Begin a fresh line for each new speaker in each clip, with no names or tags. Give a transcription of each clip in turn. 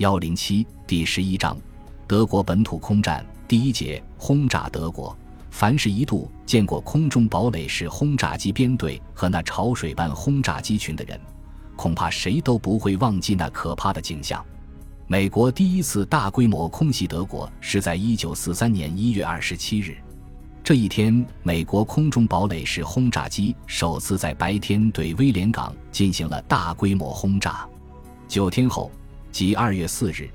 幺零七第十一章，德国本土空战第一节轰炸德国。凡是一度见过空中堡垒式轰炸机编队和那潮水般轰炸机群的人，恐怕谁都不会忘记那可怕的景象。美国第一次大规模空袭德国是在一九四三年一月二十七日。这一天，美国空中堡垒式轰炸机首次在白天对威廉港进行了大规模轰炸。九天后，即二月四日，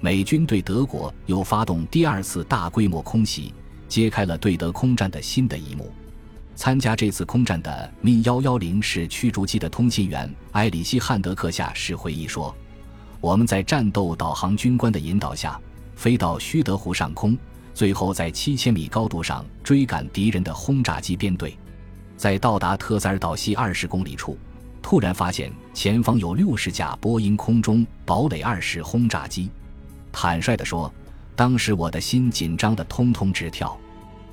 美军对德国又发动第二次大规模空袭，揭开了对德空战的新的一幕。参加这次空战的 Mi 幺幺零式驱逐机的通信员埃里希·汉德克下士回忆说。我们在战斗导航军官的引导下，飞到须德湖上空，最后在七千米高度上追赶敌人的轰炸机编队。在到达特塞尔岛西二十公里处，突然发现前方有六十架波音空中堡垒二式轰炸机。坦率地说，当时我的心紧张的通通直跳。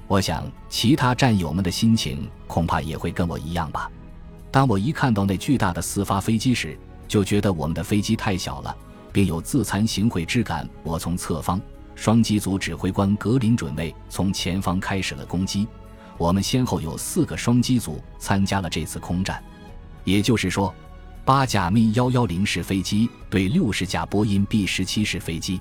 我想，其他战友们的心情恐怕也会跟我一样吧。当我一看到那巨大的四发飞机时，就觉得我们的飞机太小了，并有自惭形秽之感。我从侧方，双机组指挥官格林准尉从前方开始了攻击。我们先后有四个双机组参加了这次空战，也就是说，八架 Mi 幺幺零式飞机对六十架波音 B 十七式飞机，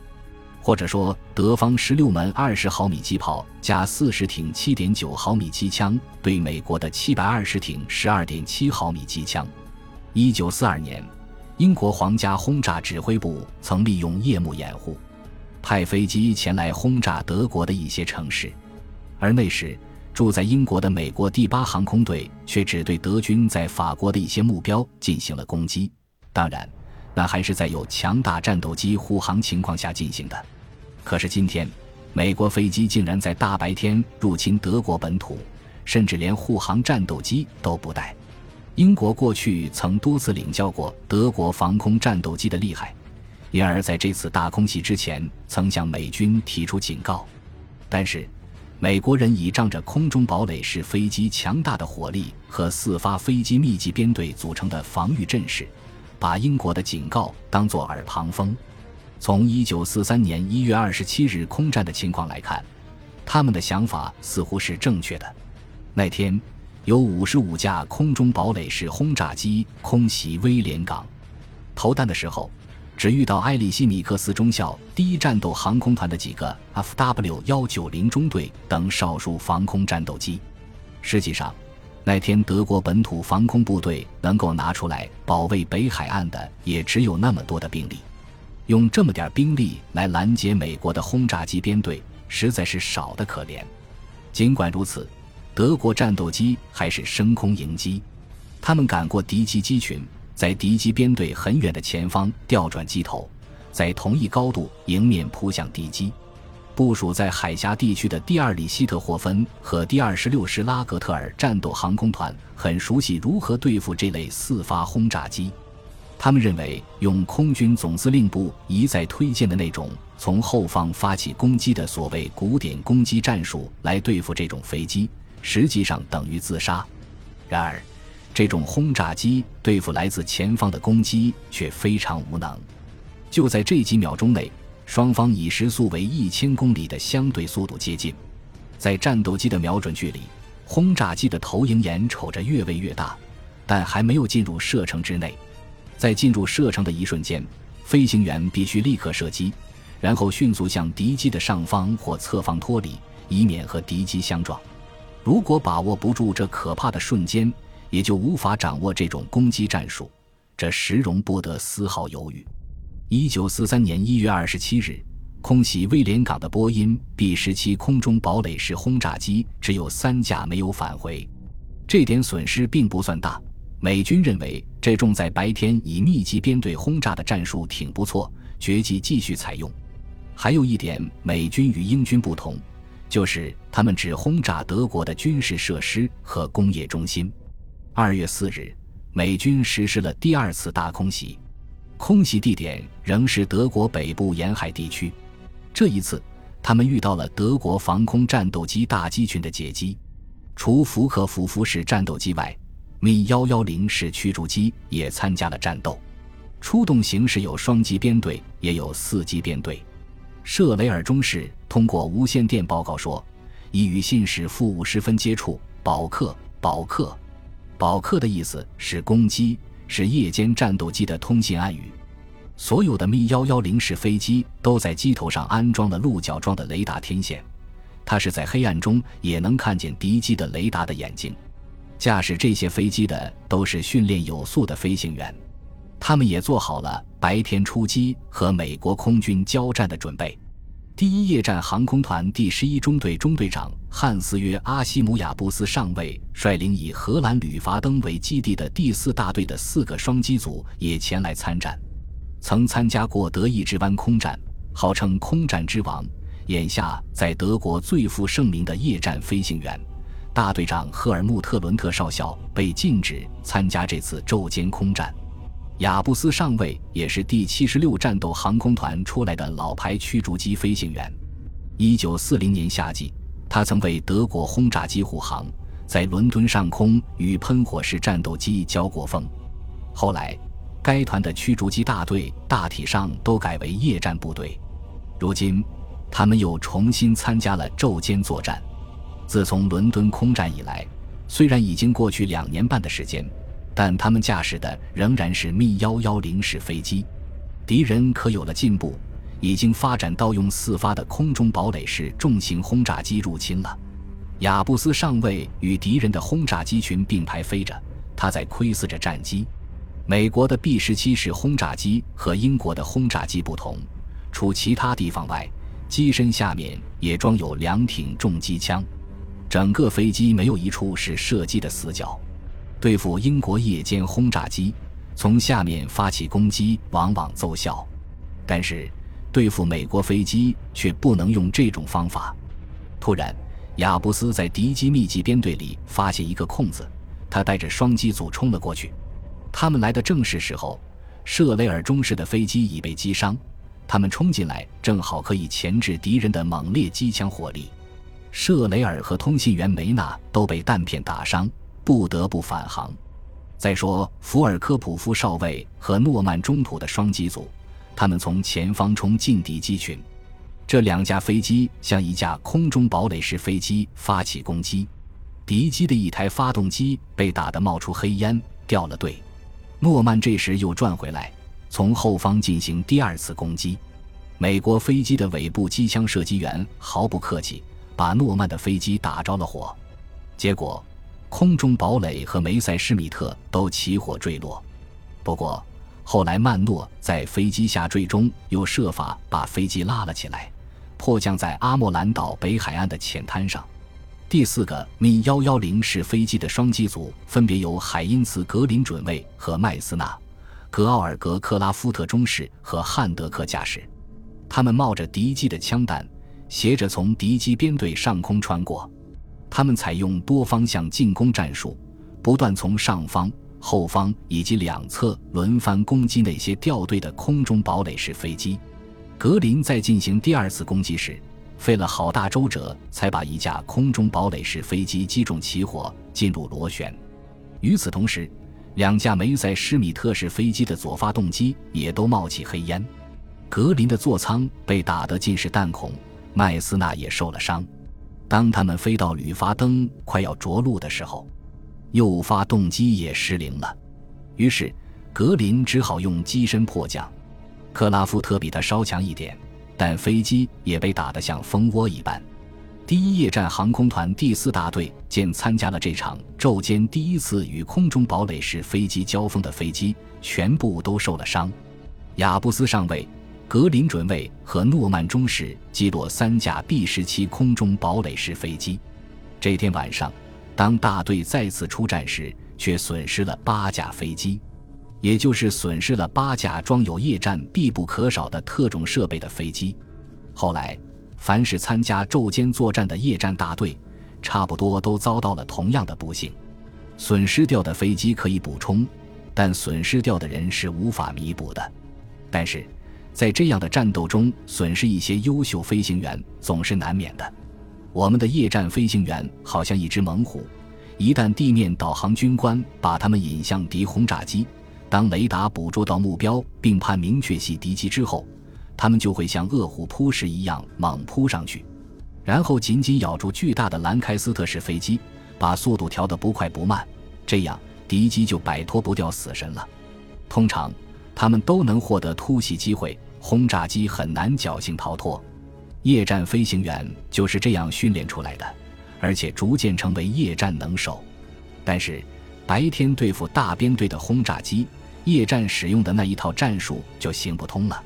或者说德方十六门二十毫米机炮加四十挺七点九毫米机枪对美国的七百二十挺十二点七毫米机枪。一九四二年。英国皇家轰炸指挥部曾利用夜幕掩护，派飞机前来轰炸德国的一些城市，而那时住在英国的美国第八航空队却只对德军在法国的一些目标进行了攻击。当然，那还是在有强大战斗机护航情况下进行的。可是今天，美国飞机竟然在大白天入侵德国本土，甚至连护航战斗机都不带。英国过去曾多次领教过德国防空战斗机的厉害，因而在这次大空袭之前曾向美军提出警告。但是，美国人倚仗着空中堡垒式飞机强大的火力和四发飞机密集编队组成的防御阵势，把英国的警告当作耳旁风。从1943年1月27日空战的情况来看，他们的想法似乎是正确的。那天。有五十五架空中堡垒式轰炸机空袭威廉港，投弹的时候，只遇到埃里希米克斯中校第一战斗航空团的几个 Fw 幺九零中队等少数防空战斗机。实际上，那天德国本土防空部队能够拿出来保卫北海岸的，也只有那么多的兵力。用这么点兵力来拦截美国的轰炸机编队，实在是少得可怜。尽管如此。德国战斗机还是升空迎击，他们赶过敌机机群，在敌机编队很远的前方调转机头，在同一高度迎面扑向敌机。部署在海峡地区的第二里希特霍芬和第二十六师拉格特尔战斗航空团很熟悉如何对付这类四发轰炸机，他们认为用空军总司令部一再推荐的那种从后方发起攻击的所谓古典攻击战术来对付这种飞机。实际上等于自杀。然而，这种轰炸机对付来自前方的攻击却非常无能。就在这几秒钟内，双方以时速为一千公里的相对速度接近。在战斗机的瞄准距离，轰炸机的投影眼瞅着越位越大，但还没有进入射程之内。在进入射程的一瞬间，飞行员必须立刻射击，然后迅速向敌机的上方或侧方脱离，以免和敌机相撞。如果把握不住这可怕的瞬间，也就无法掌握这种攻击战术，这实容不得丝毫犹豫。一九四三年一月二十七日，空袭威廉港的波音 B 十七空中堡垒式轰炸机只有三架没有返回，这点损失并不算大。美军认为这种在白天以密集编队轰炸的战术挺不错，决计继续采用。还有一点，美军与英军不同。就是他们只轰炸德国的军事设施和工业中心。二月四日，美军实施了第二次大空袭，空袭地点仍是德国北部沿海地区。这一次，他们遇到了德国防空战斗机大机群的截击。除福克福夫式战斗机外，米幺幺零式驱逐机也参加了战斗。出动形式有双机编队，也有四机编队。舍雷尔中士通过无线电报告说，已与信使负五十分接触。保克，保克，保克的意思是攻击，是夜间战斗机的通信暗语。所有的密幺幺零式飞机都在机头上安装了鹿角状的雷达天线，它是在黑暗中也能看见敌机的雷达的眼睛。驾驶这些飞机的都是训练有素的飞行员。他们也做好了白天出击和美国空军交战的准备。第一夜战航空团第十一中队中队长汉斯约阿西姆亚布斯上尉率领以荷兰吕伐登为基地的第四大队的四个双机组也前来参战。曾参加过德意志湾空战，号称“空战之王”，眼下在德国最负盛名的夜战飞行员大队长赫尔穆特·伦特少校被禁止参加这次昼间空战。亚布斯上尉也是第七十六战斗航空团出来的老牌驱逐机飞行员。一九四零年夏季，他曾为德国轰炸机护航，在伦敦上空与喷火式战斗机交过锋。后来，该团的驱逐机大队大体上都改为夜战部队。如今，他们又重新参加了昼间作战。自从伦敦空战以来，虽然已经过去两年半的时间。但他们驾驶的仍然是密幺幺零式飞机，敌人可有了进步，已经发展到用四发的空中堡垒式重型轰炸机入侵了。亚布斯上尉与敌人的轰炸机群并排飞着，他在窥视着战机。美国的 B 十七式轰炸机和英国的轰炸机不同，除其他地方外，机身下面也装有两挺重机枪，整个飞机没有一处是射击的死角。对付英国夜间轰炸机，从下面发起攻击往往奏效，但是对付美国飞机却不能用这种方法。突然，亚布斯在敌机密集编队里发现一个空子，他带着双机组冲了过去。他们来的正是时候，舍雷尔中式的飞机已被击伤，他们冲进来正好可以钳制敌人的猛烈机枪火力。舍雷尔和通信员梅纳都被弹片打伤。不得不返航。再说，福尔科普夫少尉和诺曼中途的双机组，他们从前方冲进敌机群。这两架飞机向一架空中堡垒式飞机发起攻击，敌机的一台发动机被打得冒出黑烟，掉了队。诺曼这时又转回来，从后方进行第二次攻击。美国飞机的尾部机枪射击员毫不客气，把诺曼的飞机打着了火，结果。空中堡垒和梅塞施米特都起火坠落，不过后来曼诺在飞机下坠中又设法把飞机拉了起来，迫降在阿莫兰岛北海岸的浅滩上。第四个米幺幺零式飞机的双机组分别由海因茨·格林准尉和麦斯纳·格奥尔格·克拉夫特中士和汉德克驾驶，他们冒着敌机的枪弹，斜着从敌机编队上空穿过。他们采用多方向进攻战术，不断从上方、后方以及两侧轮番攻击那些掉队的空中堡垒式飞机。格林在进行第二次攻击时，费了好大周折才把一架空中堡垒式飞机击中起火，进入螺旋。与此同时，两架梅塞施米特式飞机的左发动机也都冒起黑烟。格林的座舱被打得尽是弹孔，麦斯纳也受了伤。当他们飞到吕发登快要着陆的时候，右发动机也失灵了。于是格林只好用机身迫降。克拉夫特比他稍强一点，但飞机也被打得像蜂窝一般。第一夜战航空团第四大队见参加了这场昼间第一次与空中堡垒式飞机交锋的飞机全部都受了伤。亚布斯上尉。格林准尉和诺曼中士击落三架 B 十七空中堡垒式飞机。这天晚上，当大队再次出战时，却损失了八架飞机，也就是损失了八架装有夜战必不可少的特种设备的飞机。后来，凡是参加昼间作战的夜战大队，差不多都遭到了同样的不幸。损失掉的飞机可以补充，但损失掉的人是无法弥补的。但是。在这样的战斗中，损失一些优秀飞行员总是难免的。我们的夜战飞行员好像一只猛虎，一旦地面导航军官把他们引向敌轰炸机，当雷达捕捉到目标并判明确系敌机之后，他们就会像饿虎扑食一样猛扑上去，然后紧紧咬住巨大的兰开斯特式飞机，把速度调得不快不慢，这样敌机就摆脱不掉死神了。通常，他们都能获得突袭机会，轰炸机很难侥幸逃脱。夜战飞行员就是这样训练出来的，而且逐渐成为夜战能手。但是，白天对付大编队的轰炸机，夜战使用的那一套战术就行不通了。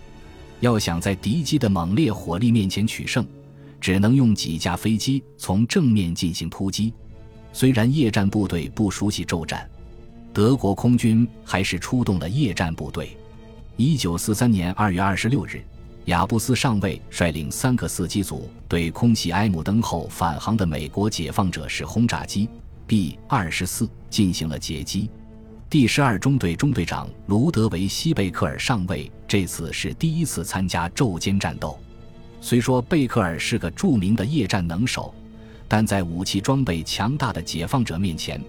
要想在敌机的猛烈火力面前取胜，只能用几架飞机从正面进行突击。虽然夜战部队不熟悉骤战，德国空军还是出动了夜战部队。一九四三年二月二十六日。亚布斯上尉率领三个四机组对空袭埃姆登后返航的美国解放者式轰炸机 B 二十四进行了截击。第十二中队中队长卢德维希贝克尔上尉这次是第一次参加昼间战斗。虽说贝克尔是个著名的夜战能手，但在武器装备强大的解放者面前，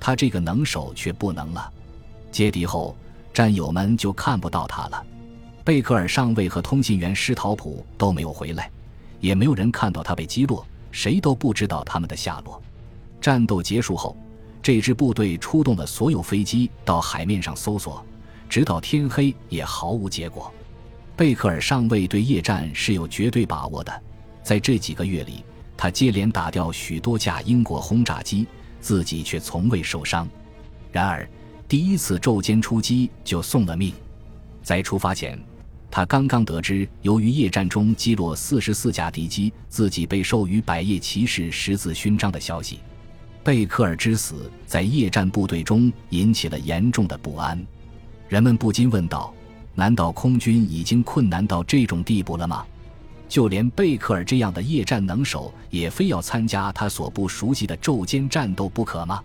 他这个能手却不能了。接敌后，战友们就看不到他了。贝克尔上尉和通信员施陶普都没有回来，也没有人看到他被击落，谁都不知道他们的下落。战斗结束后，这支部队出动了所有飞机到海面上搜索，直到天黑也毫无结果。贝克尔上尉对夜战是有绝对把握的，在这几个月里，他接连打掉许多架英国轰炸机，自己却从未受伤。然而，第一次昼间出击就送了命，在出发前。他刚刚得知，由于夜战中击落四十四架敌机，自己被授予百叶骑士十字勋章的消息。贝克尔之死在夜战部队中引起了严重的不安，人们不禁问道：难道空军已经困难到这种地步了吗？就连贝克尔这样的夜战能手，也非要参加他所不熟悉的昼间战斗不可吗？